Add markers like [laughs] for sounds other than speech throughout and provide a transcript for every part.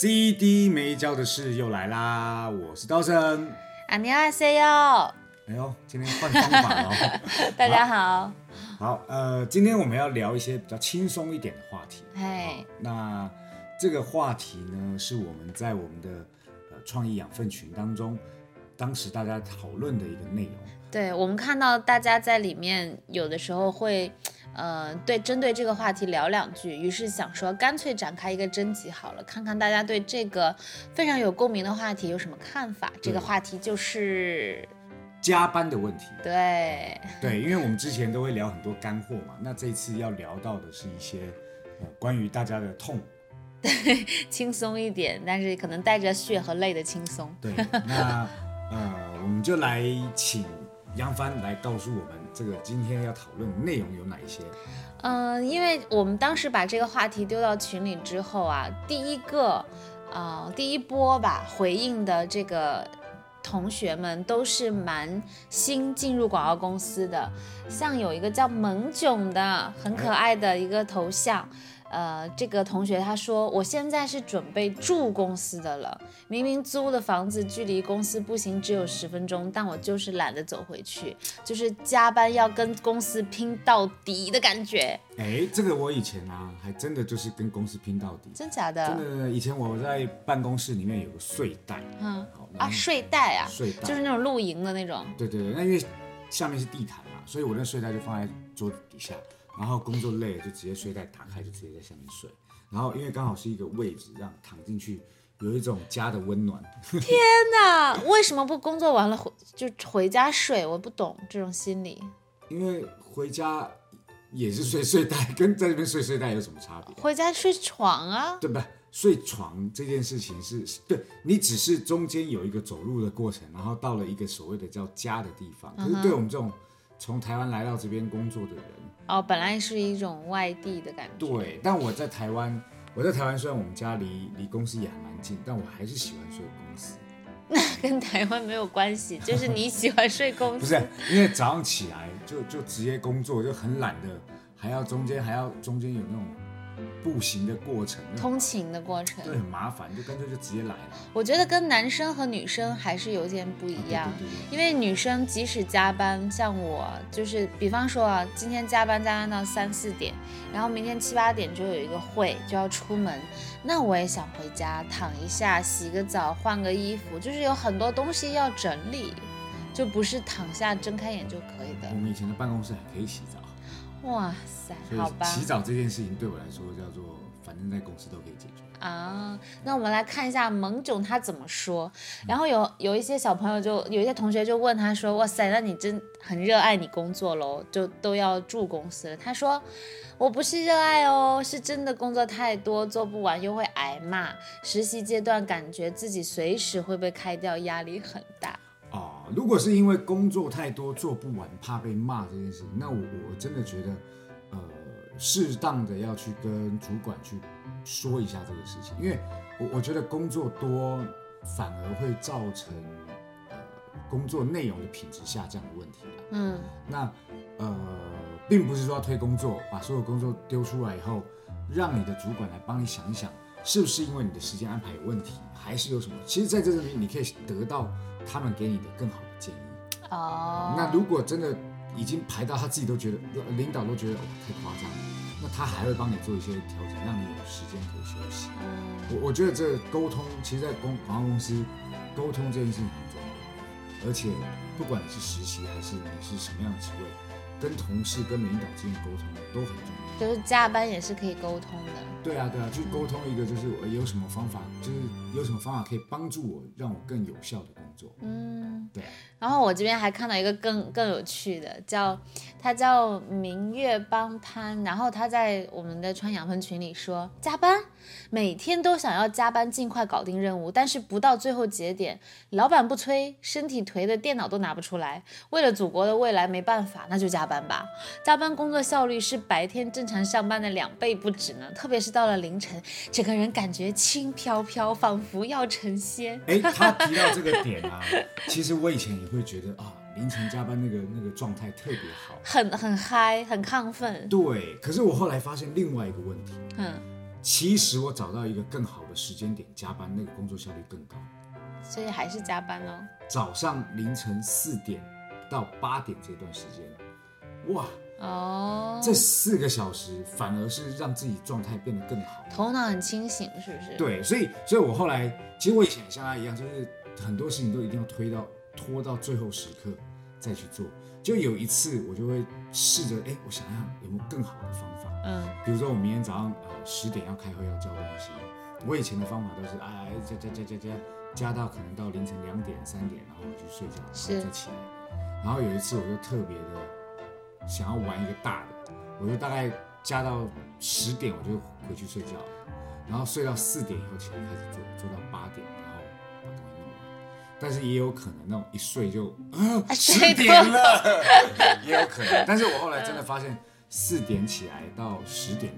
cd 没交的事又来啦我是刀生。阿尼阿西哟。哎呦今天换方法了 [laughs] 大家好。好呃今天我们要聊一些比较轻松一点的话题。哎那这个话题呢是我们在我们的呃创意养分群当中当时大家讨论的一个内容。对我们看到大家在里面有的时候会呃，对针对这个话题聊两句，于是想说干脆展开一个征集好了，看看大家对这个非常有共鸣的话题有什么看法。这个话题就是加班的问题。对 [laughs] 对，因为我们之前都会聊很多干货嘛，那这一次要聊到的是一些呃关于大家的痛。对 [laughs] 轻松一点，但是可能带着血和泪的轻松。对，[laughs] 那呃，我们就来请杨帆来告诉我们，这个今天要讨论内容有哪一些？嗯、因为我们当时把这个话题丢到群里之后啊，第一个，呃，第一波吧回应的这个同学们都是蛮新进入广告公司的，像有一个叫萌囧的，很可爱的一个头像。呃，这个同学他说，我现在是准备住公司的了。明明租的房子距离公司步行只有十分钟，但我就是懒得走回去，就是加班要跟公司拼到底的感觉。哎，这个我以前啊，还真的就是跟公司拼到底。真假的？真的，以前我在办公室里面有个睡袋，嗯啊，睡袋啊，睡袋就是那种露营的那种。对对对，那因为下面是地毯嘛，所以我那睡袋就放在桌子底下，然后工作累了就直接睡袋打开，就直接在下面睡。然后因为刚好是一个位置，让躺进去有一种家的温暖。天哪，为什么不工作完了回就回家睡？我不懂这种心理。因为回家也是睡睡袋，跟在这边睡睡袋有什么差别？回家睡床啊，对吧？睡床这件事情是对你只是中间有一个走路的过程，然后到了一个所谓的叫家的地方。可是对我们这种从台湾来到这边工作的人，哦，本来是一种外地的感觉。对，但我在台湾，我在台湾虽然我们家离离公司也还蛮近，但我还是喜欢睡公司。那跟台湾没有关系，就是你喜欢睡公 [laughs] 司不。是，因为早上起来就就直接工作，就很懒的，还要中间还要中间有那种步行的过程，通勤的过程，对很麻烦，就干脆就直接来了。我觉得跟男生和女生还是有点不一样。对对对因为女生即使加班，像我就是，比方说啊，今天加班加班到三四点，然后明天七八点就有一个会，就要出门，那我也想回家躺一下，洗个澡，换个衣服，就是有很多东西要整理，就不是躺下睁开眼就可以的。我们以前的办公室还可以洗澡，哇塞，好吧以。洗澡这件事情对我来说叫做，反正在公司都可以解决。啊，那我们来看一下萌囧他怎么说。然后有有一些小朋友就有一些同学就问他说：“哇塞，那你真很热爱你工作喽，就都要住公司了。”他说：“我不是热爱哦，是真的工作太多，做不完又会挨骂。实习阶段感觉自己随时会被开掉，压力很大。哦，如果是因为工作太多做不完，怕被骂这件事情，那我我真的觉得，呃，适当的要去跟主管去说一下这个事情，因为我我觉得工作多反而会造成呃工作内容的品质下降的问题啦。嗯，那呃，并不是说要推工作，把所有工作丢出来以后，让你的主管来帮你想一想，是不是因为你的时间安排有问题，还是有什么？其实，在这里面你可以得到他们给你的更好的建议。哦，那如果真的已经排到他自己都觉得，领导都觉得哇太夸张了，那他还会帮你做一些调整，让你有时间可以休息。嗯我我觉得这个沟通，其实，在公广告公司沟通这件事情很重要，而且不管你是实习还是你是什么样的职位，跟同事、跟领导之间沟通都很重要。就是加班也是可以沟通的。对啊，对啊，去沟通一个就是我有什么方法，就是有什么方法可以帮助我，让我更有效的工作。嗯，对。然后我这边还看到一个更更有趣的，叫他叫明月帮潘，然后他在我们的川养分群里说加班，每天都想要加班尽快搞定任务，但是不到最后节点，老板不催，身体颓的电脑都拿不出来。为了祖国的未来，没办法，那就加班吧。加班工作效率是白天正常上班的两倍不止呢，特别是到了凌晨，整个人感觉轻飘飘，仿佛要成仙。哎，他提到这个点啊，[laughs] 其实我以前也会觉得啊，凌晨加班那个那个状态特别好，很很嗨，很亢奋。对，可是我后来发现另外一个问题，嗯，其实我找到一个更好的时间点加班，那个工作效率更高。所以还是加班哦。早上凌晨四点到八点这段时间，哇，哦，这四个小时反而是让自己状态变得更好。头脑很清醒，是不是？，对，所以所以我后来，其实我以前也像他一样，就是很多事情都一定要推到拖到最后时刻再去做。就有一次，我就会试着，哎，我想想有没有更好的方法。嗯，比如说我明天早上呃十点要开会要交东西，我以前的方法都是哎加加加加加加到可能到凌晨两点三点，然后我去睡觉，然后再起来。然后有一次我就特别的想要玩一个大的，我就大概加到十点我就回去睡觉，然后睡到四点以后起来开始做，做到八点。但是也有可能那种一睡就啊十睡点了，[laughs] 也有可能。但是我后来真的发现。四点起来到十点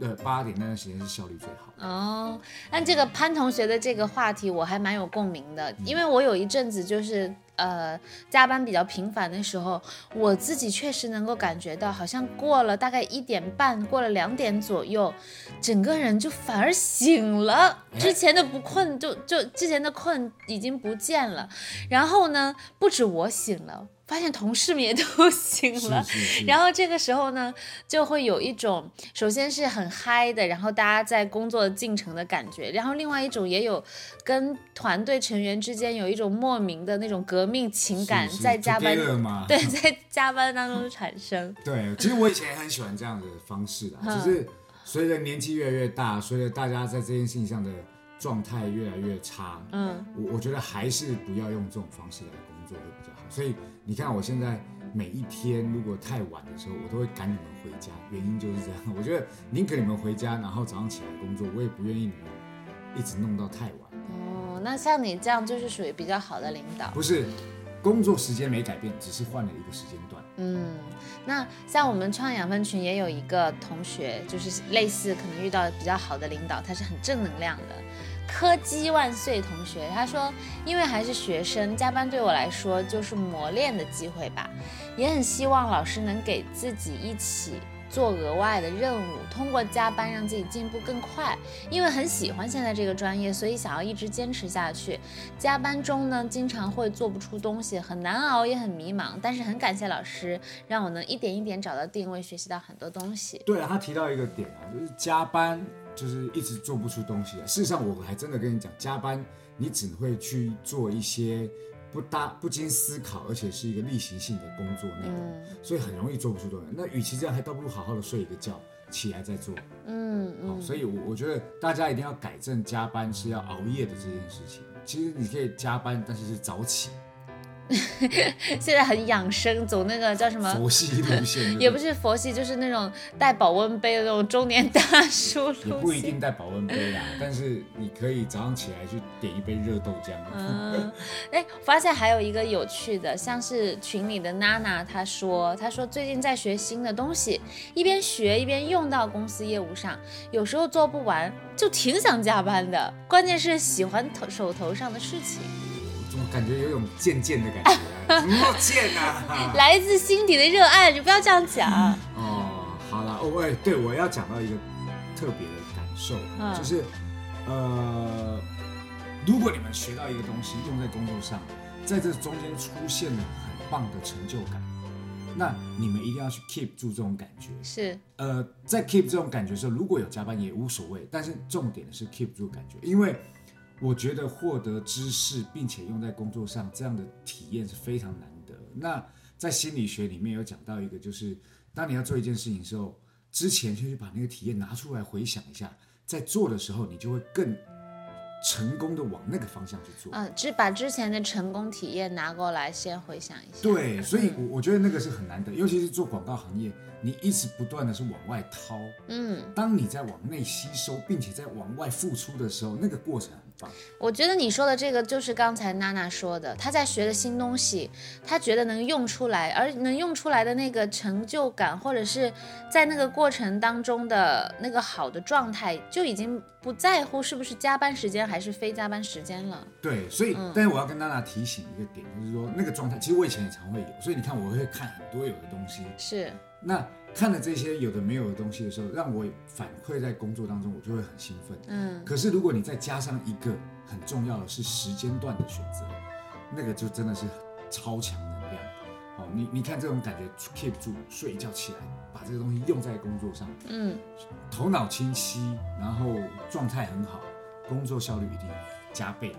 那个呃八点那段时间是效率最好的。哦，那这个潘同学的这个话题我还蛮有共鸣的，因为我有一阵子就是呃加班比较频繁的时候，我自己确实能够感觉到，好像过了大概一点半，过了两点左右，整个人就反而醒了，之前的不困就就之前的困已经不见了，然后呢，不止我醒了。发现同事们也都醒了，是是是。然后这个时候呢，就会有一种首先是很嗨的，然后大家在工作进程的感觉，然后另外一种也有跟团队成员之间有一种莫名的那种革命情感在加班对在加班当中产生。[laughs] 对，其实我以前也很喜欢这样的方式嗯。啊，只是随着年纪越来越大，随着大家在这件事情上的状态越来越差，嗯，我我觉得还是不要用这种方式来工作会比较好。所以你看，我现在每一天如果太晚的时候，我都会赶你们回家，原因就是这样。[laughs] 我觉得宁可你们回家，然后早上起来工作，我也不愿意你们一直弄到太晚。哦，那像你这样就是属于比较好的领导。不是，工作时间没改变，只是换了一个时间段。嗯，那像我们创养分群也有一个同学，就是类似可能遇到比较好的领导，他是很正能量的。科技万岁同学，他说，因为还是学生，加班对我来说就是磨练的机会吧，也很希望老师能给自己一起做额外的任务，通过加班让自己进步更快。因为很喜欢现在这个专业，所以想要一直坚持下去。加班中呢，经常会做不出东西，很难熬，也很迷茫。但是很感谢老师，让我能一点一点找到定位，学习到很多东西。对啊，他提到一个点啊，就是加班就是一直做不出东西来。事实上，我还真的跟你讲，加班你只会去做一些不搭不经思考，而且是一个例行性的工作内容，嗯所以很容易做不出东西。那与其这样，还倒不如好好的睡一个觉，起来再做。嗯好、嗯，所以我我觉得大家一定要改正加班是要熬夜的这件事情。其实你可以加班，但是是早起，[laughs] 现在很养生，走那个叫什么？佛系路线，也不是佛系，就是那种带保温杯的那种中年大叔也路线。不一定带保温杯啦，但是你可以早上起来去点一杯热豆浆。嗯，哎，发现还有一个有趣的，像是群里的娜娜，她说，她说最近在学新的东西，一边学一边用到公司业务上，有时候做不完，就挺想加班的。关键是喜欢头手头上的事情，怎么感觉有种贱贱的感觉、啊？怎么那么贱啊？[laughs] 来自心底的热爱，你不要这样讲。[laughs] 哦，好了，哦，喂，对我要讲到一个特别的感受，嗯就是呃，如果你们学到一个东西用在工作上，在这中间出现了很棒的成就感，那你们一定要去 keep 住这种感觉。是，呃，在 keep 这种感觉的时候，如果有加班也无所谓，但是重点是 keep 住感觉，因为我觉得获得知识并且用在工作上这样的体验是非常难得。那在心理学里面有讲到一个，就是当你要做一件事情的时候，之前先去把那个体验拿出来回想一下，在做的时候，你就会更成功的往那个方向去做。嗯，只把之前的成功体验拿过来先回想一下。对，所以我我觉得那个是很难得，尤其是做广告行业，你一直不断的是往外掏，嗯，当你在往内吸收，并且在往外付出的时候，那个过程我觉得你说的这个就是刚才娜娜说的，她在学的新东西，她觉得能用出来，而能用出来的那个成就感，或者是在那个过程当中的那个好的状态，就已经不在乎是不是加班时间还是非加班时间了。对，所以，但是我要跟娜娜提醒一个点，就是说那个状态，其实我以前也常会有，所以你看，我会看很多有的东西。是，那看了这些有的没有的东西的时候，让我反馈在工作当中，我就会很兴奋。嗯，可是如果你再加上一个很重要的是时间段的选择，那个就真的是超强能量。哦，你你看这种感觉，keep 住，睡一觉起来，把这个东西用在工作上，嗯，头脑清晰，然后状态很好，工作效率一定加倍。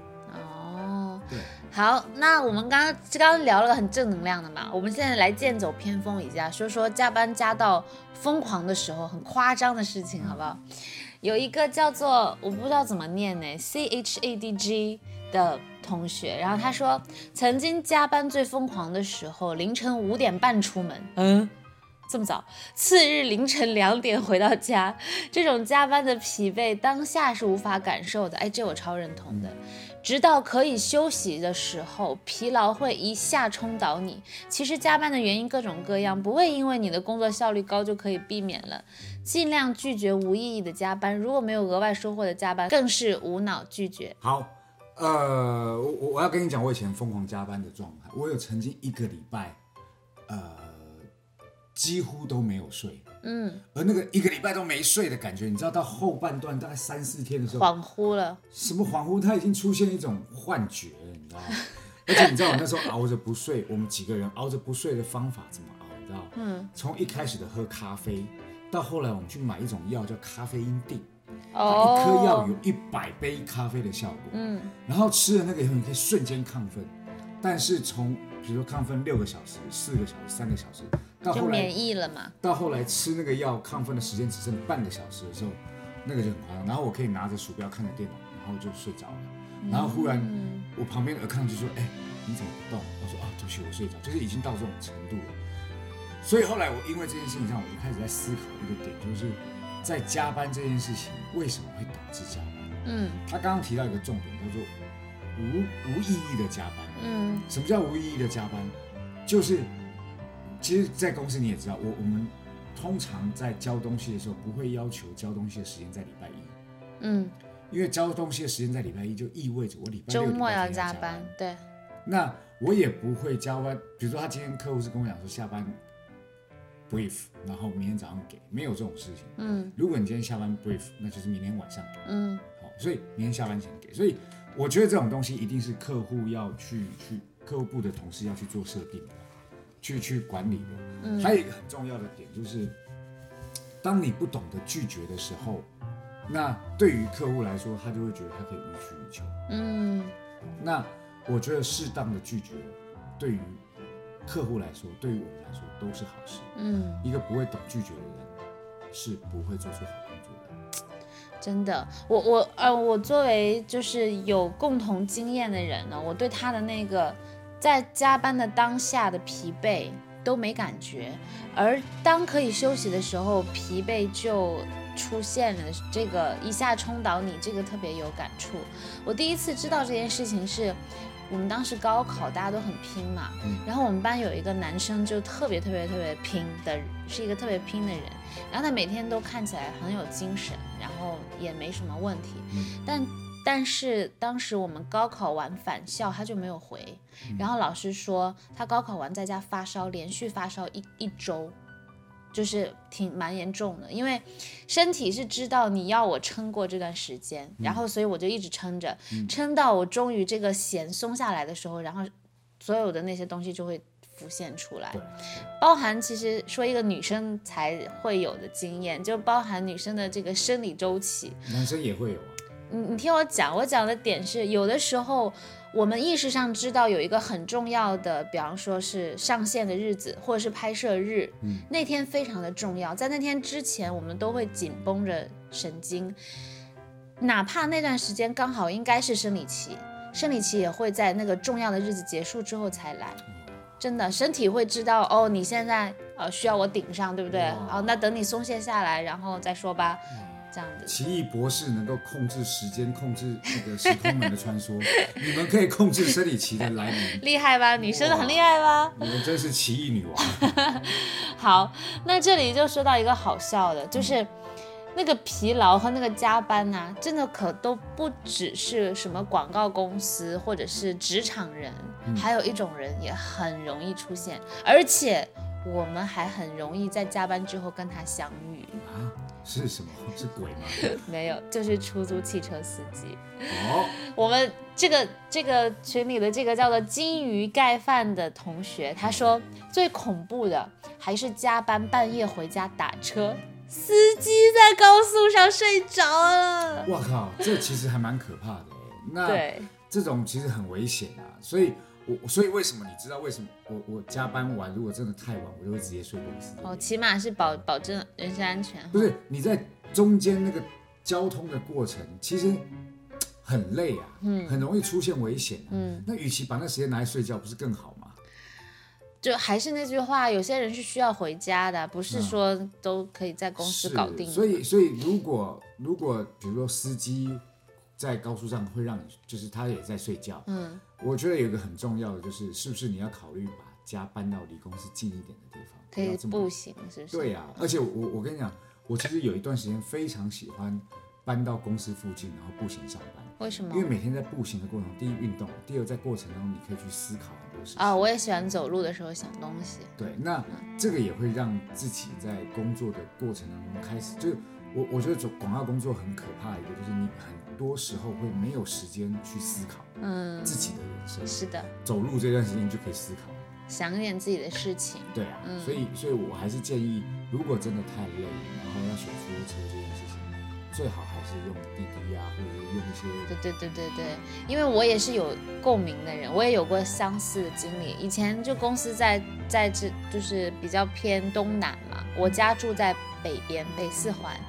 好，那我们刚刚刚刚聊了个很正能量的嘛，我们现在来剑走偏锋一下，说说加班加到疯狂的时候，很夸张的事情，好不好？有一个叫做我不知道怎么念呢，C H A D G 的同学，然后他说，曾经加班最疯狂的时候，凌晨五点半出门，嗯。这么早，次日凌晨两点回到家，[laughs] 这种加班的疲惫当下是无法感受的。哎，这我超认同的。直到可以休息的时候，疲劳会一下冲倒你。其实加班的原因各种各样，不会因为你的工作效率高就可以避免了。尽量拒绝无意义的加班，如果没有额外收获的加班，更是无脑拒绝。好，呃，我我我要跟你讲，我以前疯狂加班的状态，我有曾经一个礼拜，呃，几乎都没有睡，嗯，而那个一个礼拜都没睡的感觉，你知道，到后半段大概三四天的时候，恍惚了。什么恍惚，他已经出现一种幻觉了，你知道吗？[laughs] 而且你知道我那时候熬着不睡，我们几个人熬着不睡的方法怎么熬？你知道？嗯，从一开始的喝咖啡，到后来我们去买一种药叫咖啡因锭，它哦，一颗药有一百杯咖啡的效果。嗯，然后吃了那个以后，你可以瞬间亢奋，但是从比如说亢奋六个小时、四个小时、三个小时，到后来就免疫了嘛。到后来吃那个药亢奋的时间只剩半个小时的时候，那个就很夸张。然后我可以拿着鼠标看着电脑，然后就睡着了。然后忽然嗯我旁边的尔康就说：“哎，你怎么不动？”我说：“啊，对不起，我睡着。”就是已经到这种程度了。所以后来我因为这件事情上，我就开始在思考一个点，就是在加班这件事情为什么会导致加班？嗯他刚刚提到一个重点，叫做无无意义的加班。嗯什么叫无意义的加班？就是其实，在公司你也知道，我我们通常在交东西的时候，不会要求交东西的时间在礼拜一，嗯，因为交东西的时间在礼拜一，就意味着我礼拜六、周末要加加班。对，那我也不会加班，比如说他今天客户是跟我讲说下班 brief，然后明天早上给，没有这种事情。嗯如果你今天下班 brief，那就是明天晚上给。嗯好，所以明天下班前给。所以我觉得这种东西一定是客户要去去客户部的同事要去做设定的，去去管理的。嗯还有一个很重要的点就是，当你不懂得拒绝的时候，那对于客户来说，他就会觉得他可以予取予求。嗯那我觉得适当的拒绝，对于客户来说，对于我们来说都是好事。嗯。一个不会懂拒绝的人，是不会做出好工作的。[tsk] 真的，我我呃，我作为就是有共同经验的人呢，我对他的那个在加班的当下的疲惫都没感觉，而当可以休息的时候，疲惫就出现了，这个一下冲倒你，这个特别有感触。我第一次知道这件事情是。我们当时高考，大家都很拼嘛，嗯然后我们班有一个男生就特别特别特别拼的，是一个特别拼的人，然后他每天都看起来很有精神，然后也没什么问题。嗯但但是当时我们高考完返校，他就没有回。然后老师说他高考完在家发烧，连续发烧一一周，就是挺蛮严重的。因为身体是知道你要我撑过这段时间，然后所以我就一直撑着，撑到我终于这个弦松下来的时候，然后所有的那些东西就会浮现出来。包含其实说一个女生才会有的经验，就包含女生的这个生理周期。男生也会有啊。你你听我讲，我讲的点是，有的时候我们意识上知道有一个很重要的，比方说是上线的日子，或者是拍摄日，嗯那天非常的重要，在那天之前，我们都会紧绷着神经，哪怕那段时间刚好应该是生理期，生理期也会在那个重要的日子结束之后才来。真的，身体会知道哦，你现在呃需要我顶上，对不对？哇好，那等你松懈下来，然后再说吧，这样子。奇异博士能够控制时间，控制那个时空门的穿梭，[laughs] 你们可以控制生理期的来临，厉害吧？女生的很厉害吧？你们真是奇异女王。[laughs] 好，那这里就说到一个好笑的，就是那个疲劳和那个加班呐、真的可都不只是什么广告公司或者是职场人，还有一种人也很容易出现，而且我们还很容易在加班之后跟他相遇。啊，是什么？[laughs] 是鬼吗？[laughs] 没有，就是出租汽车司机。哦，我们这个这个群里的这个叫做金鱼盖饭的同学，他说最恐怖的还是加班半夜回家打车，司机在高速上睡着了。我靠，这其实还蛮可怕的哎。那对，这种其实很危险啊，所以我所以为什么你知道为什么我我加班完如果真的太晚，我就会直接睡公司。哦，起码是保保证人身安全。不是你在中间那个交通的过程，其实很累啊，嗯，很容易出现危险、啊，嗯，那与其把那时间拿来睡觉，不是更好吗？就还是那句话，有些人是需要回家的，不是嗯说都可以在公司搞定。所以，所以如果如果比如说司机在高速上会让你，就是他也在睡觉，嗯，我觉得有一个很重要的就是，是不是你要考虑把家搬到离公司近一点的地方，可以步行，是不是？对呀、而且我我跟你讲，我其实有一段时间非常喜欢搬到公司附近，然后步行上班。为什么因？为每天在步行的过程中，第一运动，第二在过程当中你可以去思考很多事情。啊，我也喜欢走路的时候想东西。对，那这个也会让自己在工作的过程当中开始，就是我我觉得做广告工作很可怕的一个，就是你很多时候会没有时间去思考嗯，自己的人生。是的，走路这段时间你就可以思考。想一点自己的事情。对啊，嗯所以所以我还是建议，如果真的太累，然后要选出租车这件事情，最好还是用滴滴啊，或者是用一些对对对对对，因为我也是有共鸣的人，我也有过相似的经历。以前就公司在在这就是比较偏东南嘛，我家住在北边北四环，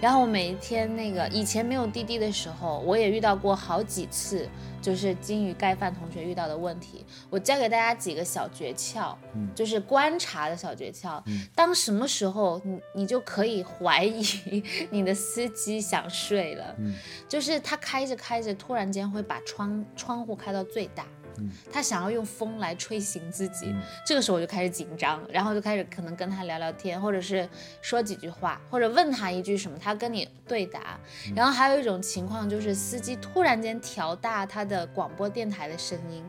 然后我每一天那个以前没有滴滴的时候，我也遇到过好几次，就是金鱼盖饭同学遇到的问题。我教给大家几个小诀窍，嗯就是观察的小诀窍。当什么时候你你就可以怀疑你的司机想睡了，嗯就是他开着开着，突然间会把窗窗户开到最大。嗯他想要用风来吹醒自己，嗯这个时候我就开始紧张，然后就开始可能跟他聊聊天，或者是说几句话，或者问他一句什么，他跟你对答。嗯然后还有一种情况就是司机突然间调大他的广播电台的声音，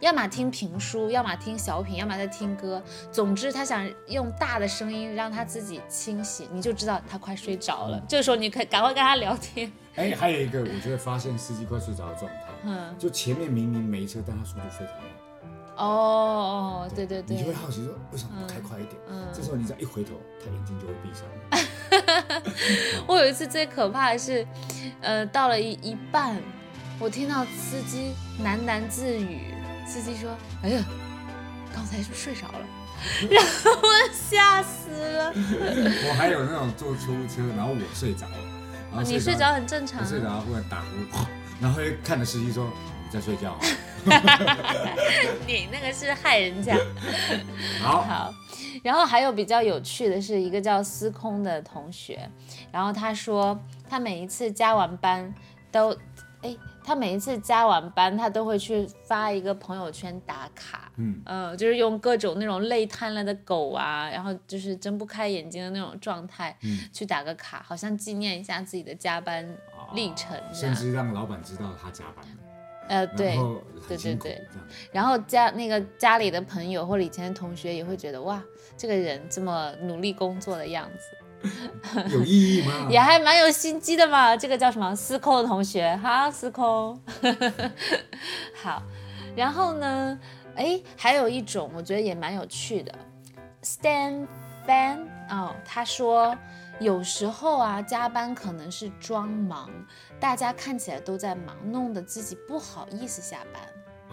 要么听评书，要么听小品，要么在听歌。总之，他想用大的声音让他自己清醒，你就知道他快睡着了。这个时候你可以赶快跟他聊天。哎，还有一个，我觉得发现司机快睡着的状态，嗯，就前面明明没车，但他速度非常慢，哦哦，对对对你就，会好奇说，为什么不开快一点？嗯这时候你只要一回头，他眼睛就会闭上。[laughs] 我有一次最可怕的是，呃，到了一一半，我听到司机喃喃自语，司机说：“哎呀，刚才是不是睡着了？” [laughs] 然后我吓死了。我还有那种坐出租车，然后我睡着了，然后你睡着很正常、我睡着啊，了忽然打呼，然后会看着司机说你在睡觉啊。[laughs] 你那个是害人家。[laughs] 好，好，然后还有比较有趣的是，一个叫司空的同学，然后他说他每一次加完班都，哎，他每一次加完班他都会去发一个朋友圈打卡，嗯。嗯，就是用各种那种累瘫了的狗啊，然后就是睁不开眼睛的那种状态，嗯。去打个卡，好像纪念一下自己的加班历程。甚至让老板知道他加班，呃，对对对对。然后家那个家里的朋友或者以前的同学也会觉得哇，这个人这么努力工作的样子，[laughs] 有意义吗？也还蛮有心机的嘛。这个叫什么？司空的同学，哈，司空。[laughs] 好，然后呢，哎，还有一种我觉得也蛮有趣的，Stan Fan 哦，他说。有时候啊，加班可能是装忙，大家看起来都在忙，弄得自己不好意思下班。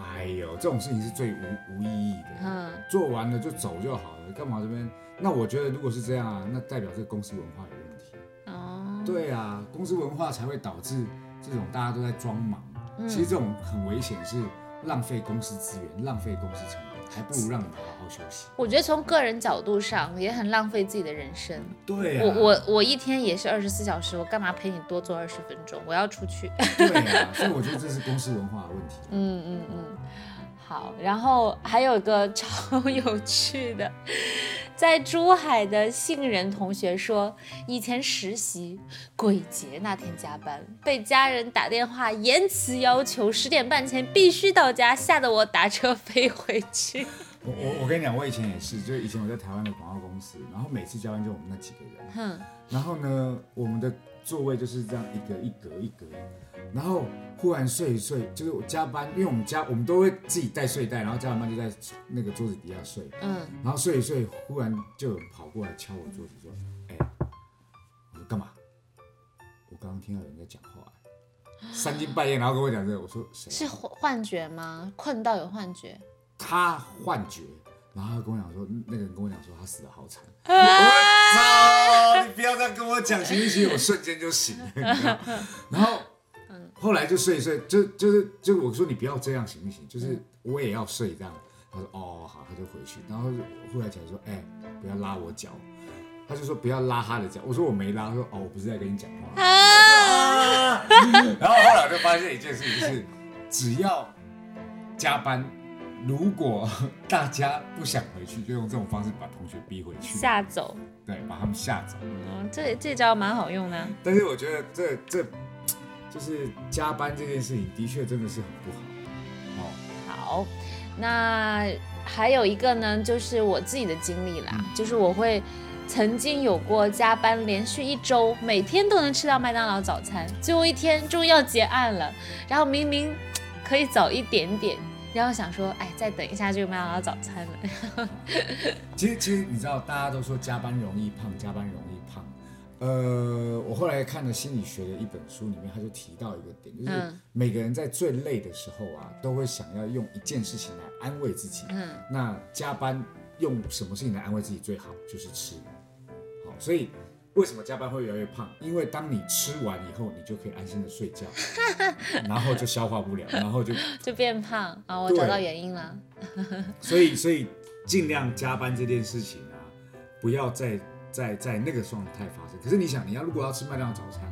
哎呦，这种事情是最无无意义的。嗯，做完了就走就好了，干嘛这边？那我觉得如果是这样啊，那代表这个公司文化有问题。哦，对啊，公司文化才会导致这种大家都在装忙。其实这种很危险，是浪费公司资源，浪费公司成本，还不如让你们好好休息。我觉得从个人角度上也很浪费自己的人生。对啊，我我我一天也是二十四小时，我干嘛陪你多做二十分钟？我要出去。[laughs] 对啊，所以我觉得这是公司文化的问题。嗯嗯嗯，然后还有个 [laughs] 超有趣的，在珠海的杏仁同学说，以前实习鬼节那天加班，被家人打电话严词要求十点半前必须到家，吓得我打车飞回去。我我我跟你讲，我以前也是，就以前我在台湾的广告公司，然后每次加班就我们那几个人，哼，然后呢，我们的座位就是这样一格一格一格，然后忽然睡一睡，就是我加班，因为我们加我们都会自己带睡袋，然后加完班就在那个桌子底下睡，嗯，然后睡一睡，忽然就有人跑过来敲我桌子说：“哎、我说干嘛？我刚刚听到有人在讲话、三更半夜，然后跟我讲这个，我说谁？是幻幻觉吗？困到有幻觉？他幻觉，然后他跟我讲说，那个人跟我讲说他死的好惨。[laughs] 我操！你不要这样跟我讲行不行？我瞬间就醒了，你知道然后，后来就睡一睡，就就是就我说你不要这样行不行？就是我也要睡这样。他说哦好，他就回去，然后就后来讲说，哎、不要拉我脚。他就说不要拉他的脚，我说我没拉，他说哦我不是在跟你讲话。[laughs] 啊 [laughs] 然后后来我就发现一件事情，就是只要加班，如果大家不想回去，就用这种方式把同学逼回去，吓走？对，把他们吓走。嗯，这这招蛮好用的。但是我觉得这这就是加班这件事情，的确真的是很不好。哦，好，那还有一个呢，就是我自己的经历啦，就是我会曾经有过加班连续一周，每天都能吃到麦当劳早餐，最后一天终于要结案了，然后明明可以早一点点，然后想说，哎，再等一下就麦当劳早餐了。[laughs] 其实其实你知道，大家都说加班容易胖，加班容易胖。呃，我后来看了心理学的一本书，里面他就提到一个点，就是嗯每个人在最累的时候啊，都会想要用一件事情来安慰自己。嗯，那加班用什么事情来安慰自己最好？就是吃。好，所以为什么加班会越来越胖？因为当你吃完以后，你就可以安心的睡觉，[laughs] 然后就消化不了，然后就 [laughs] 就变胖啊！我找到原因了。[laughs] 所以所以尽量加班这件事情啊，不要再在在那个状态发生。可是你想，你要如果要吃麦当劳早餐，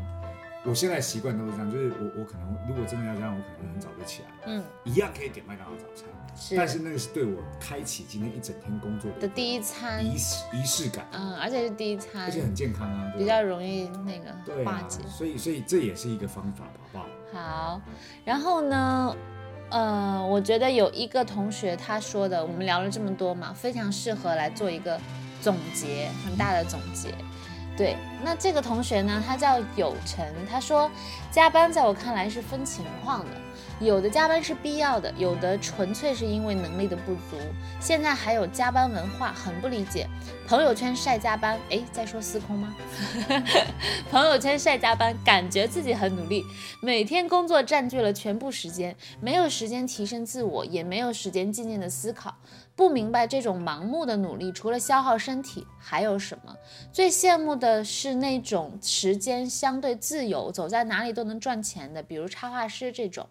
我现在习惯都是这样，就是我我可能如果真的要这样，我可能很早就起来，嗯，一样可以点麦当劳早餐，是但是那个是对我开启今天一整天工作的的第一餐，仪式仪式感，嗯，而且是第一餐而，且很健康啊，比较容易那个对啊化解。，所以所以这也是一个方法，好不好？好，然后呢，呃，我觉得有一个同学他说的，我们聊了这么多嘛，非常适合来做一个总结，很大的总结。对，那这个同学呢，他叫有成，他说加班在我看来是分情况的，有的加班是必要的，有的纯粹是因为能力的不足。现在还有加班文化，很不理解。朋友圈晒加班，诶，在说司空吗？[laughs] 朋友圈晒加班，感觉自己很努力，每天工作占据了全部时间，没有时间提升自我，也没有时间静静的思考。不明白这种盲目的努力，除了消耗身体，还有什么？最羡慕的是那种时间相对自由，走在哪里都能赚钱的，比如插画师这种。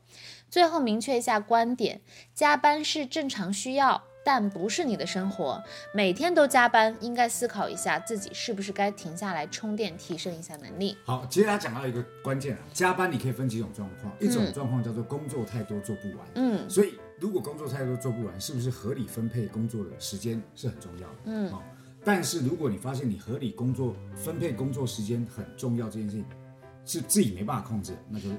最后明确一下观点：加班是正常需要，但不是你的生活。每天都加班，应该思考一下自己是不是该停下来充电，提升一下能力。好，接下来讲到一个关键啊，加班你可以分几种状况，一种嗯状况叫做工作太多做不完，嗯所以如果工作太多做不完，是不是合理分配工作的时间是很重要的？嗯好、但是如果你发现你合理工作分配工作时间很重要这件事情是自己没办法控制，那就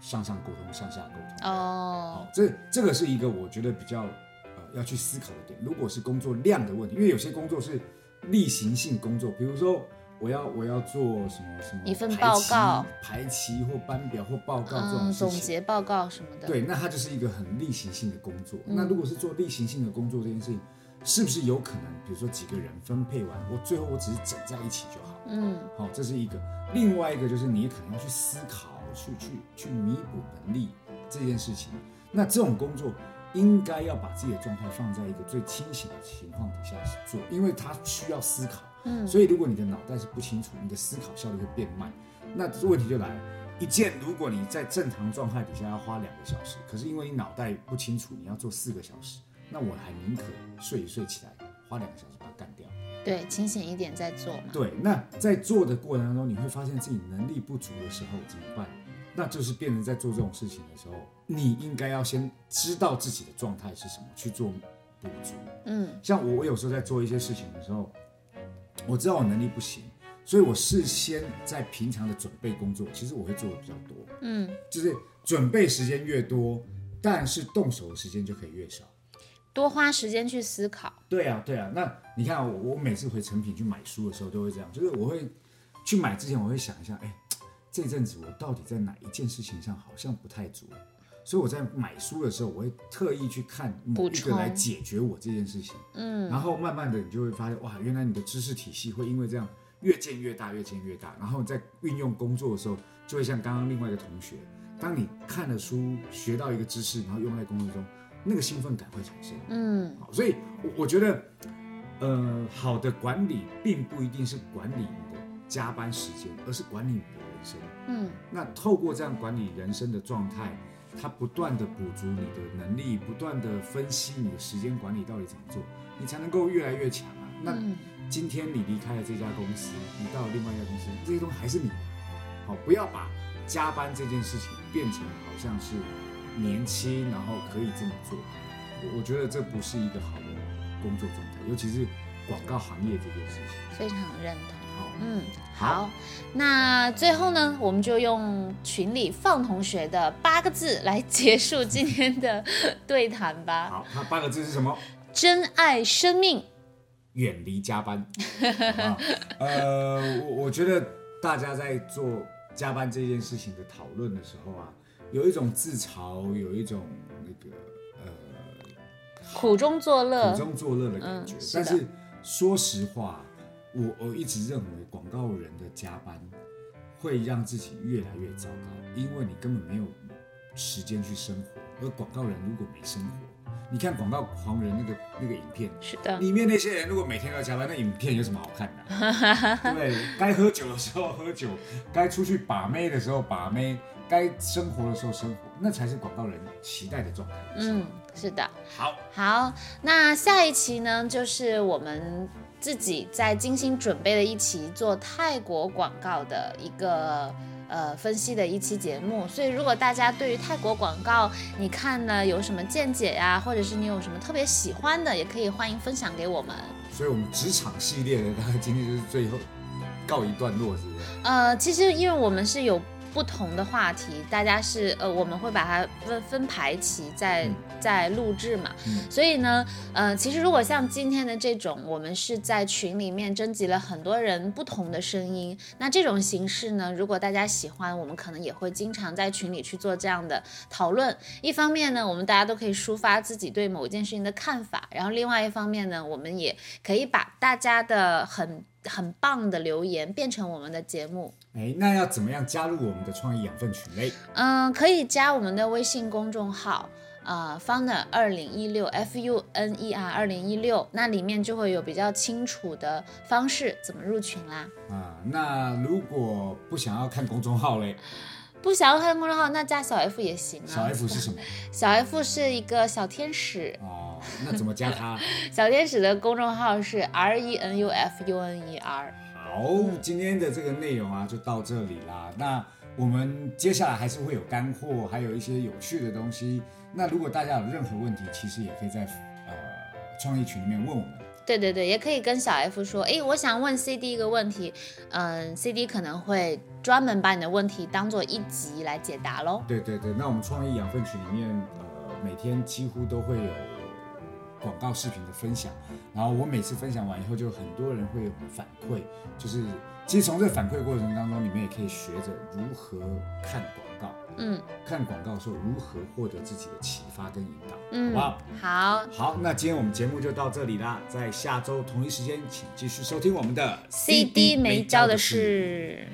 向上沟通，向下沟通。哦好，，这这个是一个我觉得比较呃要去思考的点。如果是工作量的问题，因为有些工作是例行性工作，比如说我要我要做什么什么一份报告、排期或班表或报告这种嗯，总结报告什么的。对，那它就是一个很例行性的工作。嗯那如果是做例行性的工作这件事情，是不是有可能，比如说几个人分配完，我最后我只是整在一起就好？嗯好，这是一个。另外一个就是你可能要去思考，去去去弥补能力这件事情。那这种工作，应该要把自己的状态放在一个最清醒的情况底下去做，因为他需要思考。嗯所以如果你的脑袋是不清楚，你的思考效率会变慢。那问题就来了，一件如果你在正常状态底下要花两个小时，可是因为你脑袋不清楚，你要做四个小时，那我还宁可睡一睡起来，花两个小时把它干掉。对，清醒一点再做嘛。对，那在做的过程当中，你会发现自己能力不足的时候怎么办？那就是变成在做这种事情的时候，你应该要先知道自己的状态是什么，去做补足。嗯像我，我有时候在做一些事情的时候，我知道我能力不行，所以我事先在平常的准备工作，其实我会做的比较多，嗯，就是准备时间越多，但是动手的时间就可以越少。多花时间去思考。对啊，对啊。那你看我，我每次回成品去买书的时候都会这样，就是我会去买之前，我会想一下，哎，这阵子我到底在哪一件事情上好像不太足，所以我在买书的时候，我会特意去看某一个来解决我这件事情。嗯然后慢慢的你就会发现，哇，原来你的知识体系会因为这样越建越大，越建越大。然后在运用工作的时候，就会像刚刚另外一个同学，当你看了书，学到一个知识，然后用在工作中，那个兴奋感会产生。嗯好，所以我我觉得，呃，好的管理并不一定是管理你的加班时间，而是管理你的人生。嗯那透过这样管理人生的状态，它不断的补足你的能力，不断的分析你的时间管理到底怎么做，你才能够越来越强啊。那嗯今天你离开了这家公司，你到了另外一家公司，这些东西还是你的。好，不要把加班这件事情变成好像是年轻，然后可以这么做。我我觉得这不是一个好的工作状态，尤其是广告行业这件事情。非常认同。好，嗯，好好，那最后呢，我们就用群里放同学的八个字来结束今天的对谈吧。[laughs] 好，那八个字是什么？珍爱生命。远离加班，好？呃，我我觉得大家在做加班这件事情的讨论的时候啊，有一种自嘲，有一种那个呃苦中作乐苦。中作乐的感觉。嗯是但是说实话，我我一直认为广告人的加班会让自己越来越糟糕，因为你根本没有时间去生活。而广告人如果没生活，你看广告狂人那个那个影片，是的，里面那些人如果每天都要加班，那影片有什么好看的啊、对 [laughs] 不对？该喝酒的时候喝酒，该出去把妹的时候把妹，该生活的时候生活，那才是广告人期待的状态。嗯，是的。好，好，那下一期呢，就是我们自己在精心准备的一期做泰国广告的一个呃分析的一期节目。所以，如果大家对于泰国广告，你看呢有什么见解呀，或者是你有什么特别喜欢的，也可以欢迎分享给我们。所以我们职场系列的大概今天就是最后告一段落，是不是？呃，其实因为我们是有不同的话题，大家是呃，我们会把它分分排期在嗯。在录制嘛，嗯。所以呢，呃，其实如果像今天的这种，我们是在群里面征集了很多人不同的声音，那这种形式呢，如果大家喜欢，我们可能也会经常在群里去做这样的讨论。一方面呢，我们大家都可以抒发自己对某一件事情的看法，然后另外一方面呢，我们也可以把大家的很很棒的留言变成我们的节目。哎，那要怎么样加入我们的创意养分群嘞？嗯，可以加我们的微信公众号，呃，Funer 二零一六 F U N E R 二零一六，那里面就会有比较清楚的方式怎么入群啦。啊，那如果不想要看公众号嘞，不想要看公众号，那加小 F 也行啊。小 F 是什么？小 F 是一个小天使，哦，那怎么加他？[laughs] 小天使的公众号是 R E N U F U N E R。好，今天的这个内容啊，就到这里啦。那我们接下来还是会有干货，还有一些有趣的东西。那如果大家有任何问题，其实也可以在呃创意群里面问我们。对对对，也可以跟小 F 说，哎，我想问 CD 一个问题，嗯，CD 可能会专门把你的问题当做一集来解答喽。对对对，那我们创意养分群里面，呃，每天几乎都会有广告视频的分享，然后我每次分享完以后，就很多人会有反馈，就是其实从这个反馈过程当中，你们也可以学着如何看广告，嗯。看广告的时候如何获得自己的启发跟引导，嗯，好不好？好。好，那今天我们节目就到这里啦，在下周同一时间，请继续收听我们的 CD 没教的事。